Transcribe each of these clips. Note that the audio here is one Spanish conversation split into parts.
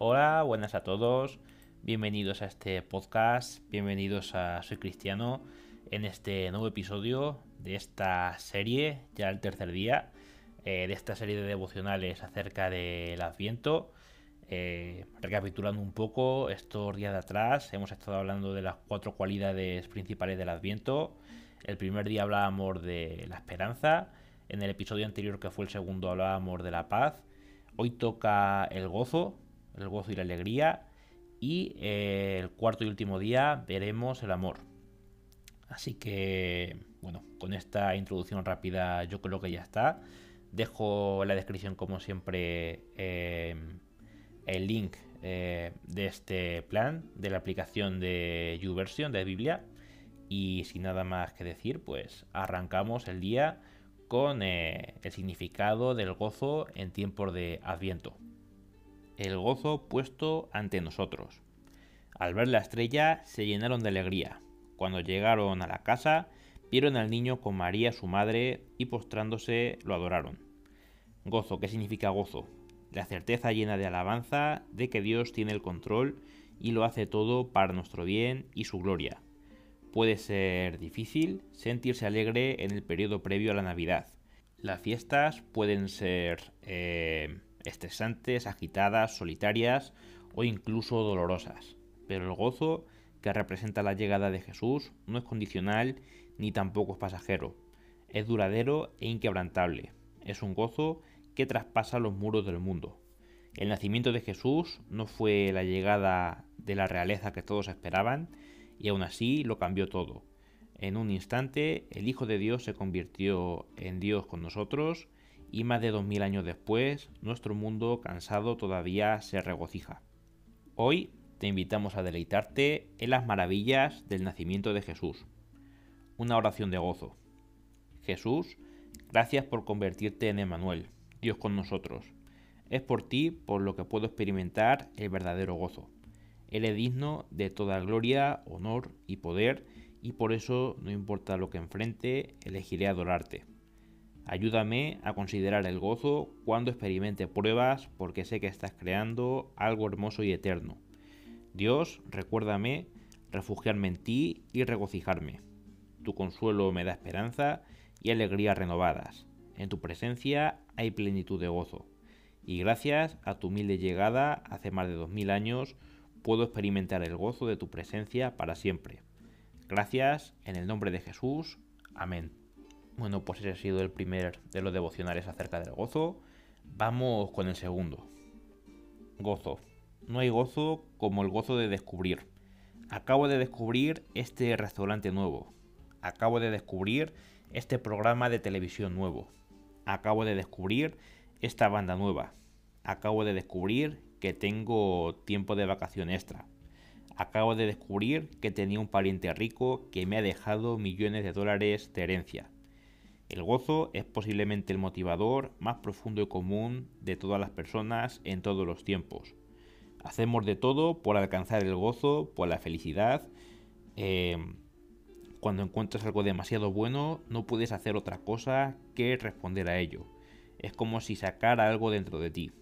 Hola, buenas a todos. Bienvenidos a este podcast. Bienvenidos a Soy Cristiano en este nuevo episodio de esta serie, ya el tercer día, eh, de esta serie de devocionales acerca del Adviento. Eh, recapitulando un poco, estos días de atrás hemos estado hablando de las cuatro cualidades principales del Adviento. El primer día hablábamos de la esperanza, en el episodio anterior que fue el segundo hablábamos de la paz. Hoy toca el gozo, el gozo y la alegría. Y eh, el cuarto y último día veremos el amor. Así que, bueno, con esta introducción rápida yo creo que ya está. Dejo en la descripción, como siempre, eh, el link eh, de este plan, de la aplicación de YouVersion de Biblia. Y sin nada más que decir, pues arrancamos el día con el significado del gozo en tiempos de Adviento el gozo puesto ante nosotros. Al ver la estrella se llenaron de alegría. Cuando llegaron a la casa, vieron al niño con María su madre y postrándose lo adoraron. Gozo, ¿qué significa gozo? La certeza llena de alabanza de que Dios tiene el control y lo hace todo para nuestro bien y su gloria. Puede ser difícil sentirse alegre en el periodo previo a la Navidad. Las fiestas pueden ser eh, estresantes, agitadas, solitarias o incluso dolorosas. Pero el gozo que representa la llegada de Jesús no es condicional ni tampoco es pasajero. Es duradero e inquebrantable. Es un gozo que traspasa los muros del mundo. El nacimiento de Jesús no fue la llegada de la realeza que todos esperaban y aún así lo cambió todo. En un instante el Hijo de Dios se convirtió en Dios con nosotros y más de dos mil años después, nuestro mundo cansado todavía se regocija. Hoy te invitamos a deleitarte en las maravillas del nacimiento de Jesús. Una oración de gozo. Jesús, gracias por convertirte en Emanuel, Dios con nosotros. Es por ti por lo que puedo experimentar el verdadero gozo. Él es digno de toda gloria, honor y poder, y por eso, no importa lo que enfrente, elegiré adorarte. Ayúdame a considerar el gozo cuando experimente pruebas porque sé que estás creando algo hermoso y eterno. Dios, recuérdame refugiarme en ti y regocijarme. Tu consuelo me da esperanza y alegría renovadas. En tu presencia hay plenitud de gozo. Y gracias a tu humilde llegada hace más de dos mil años, puedo experimentar el gozo de tu presencia para siempre. Gracias en el nombre de Jesús. Amén. Bueno, pues ese ha sido el primer de los devocionales acerca del gozo. Vamos con el segundo. Gozo. No hay gozo como el gozo de descubrir. Acabo de descubrir este restaurante nuevo. Acabo de descubrir este programa de televisión nuevo. Acabo de descubrir esta banda nueva. Acabo de descubrir que tengo tiempo de vacación extra. Acabo de descubrir que tenía un pariente rico que me ha dejado millones de dólares de herencia. El gozo es posiblemente el motivador más profundo y común de todas las personas en todos los tiempos. Hacemos de todo por alcanzar el gozo, por la felicidad. Em, cuando encuentras algo demasiado bueno, no puedes hacer otra cosa que responder a ello. Es como si sacara algo dentro de ti.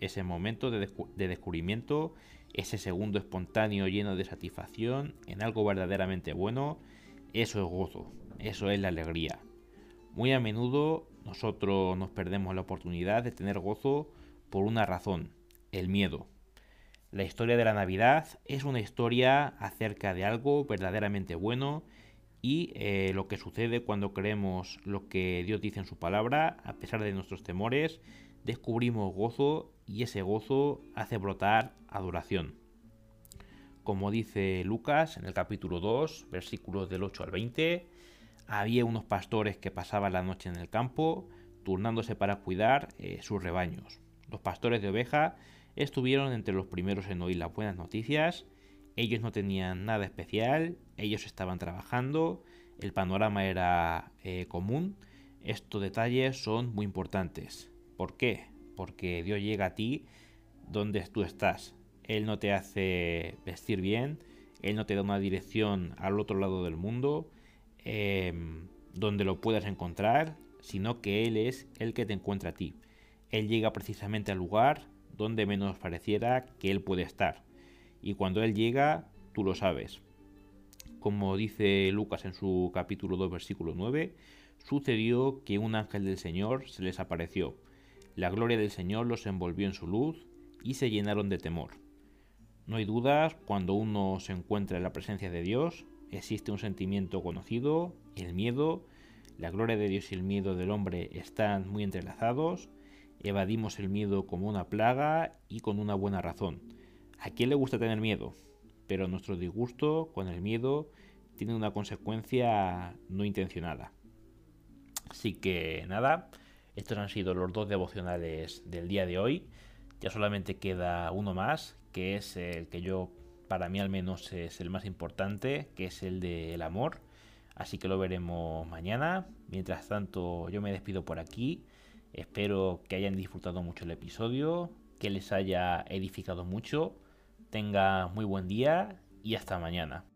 Ese momento de, de descubrimiento, ese segundo espontáneo lleno de satisfacción en algo verdaderamente bueno, eso es gozo, eso es la alegría. Muy a menudo nosotros nos perdemos la oportunidad de tener gozo por una razón, el miedo. La historia de la Navidad es una historia acerca de algo verdaderamente bueno y eh, lo que sucede cuando creemos lo que Dios dice en su palabra, a pesar de nuestros temores, descubrimos gozo y ese gozo hace brotar adoración. Como dice Lucas en el capítulo 2, versículos del 8 al 20, había unos pastores que pasaban la noche en el campo, turnándose para cuidar eh, sus rebaños. Los pastores de oveja estuvieron entre los primeros en oír las buenas noticias. Ellos no tenían nada especial, ellos estaban trabajando, el panorama era eh, común. Estos detalles son muy importantes. ¿Por qué? Porque Dios llega a ti donde tú estás. Él no te hace vestir bien, Él no te da una dirección al otro lado del mundo, Em, donde lo puedas encontrar, sino que Él es el que te encuentra a ti. Él llega precisamente al lugar donde menos pareciera que Él puede estar. Y cuando Él llega, tú lo sabes. Como dice Lucas en su capítulo 2, versículo 9, sucedió que un ángel del Señor se les apareció. La gloria del Señor los envolvió en su luz y se llenaron de temor. No hay dudas, cuando uno se encuentra en la presencia de Dios, existe un sentimiento conocido, el miedo. La gloria de Dios y el miedo del hombre están muy entrelazados. Evadimos el miedo como una plaga y con una buena razón. ¿A quién le gusta tener miedo? Pero nuestro disgusto con el miedo tiene una consecuencia no intencionada. Así que nada, estos han sido los dos devocionales del día de hoy. Ya solamente queda uno más, que es el que yo, para mí al menos, es el más importante, que es el del amor. Así que lo veremos mañana. Mientras tanto, yo me despido por aquí. Espero que hayan disfrutado mucho el episodio, que les haya edificado mucho. Tenga muy buen día y hasta mañana.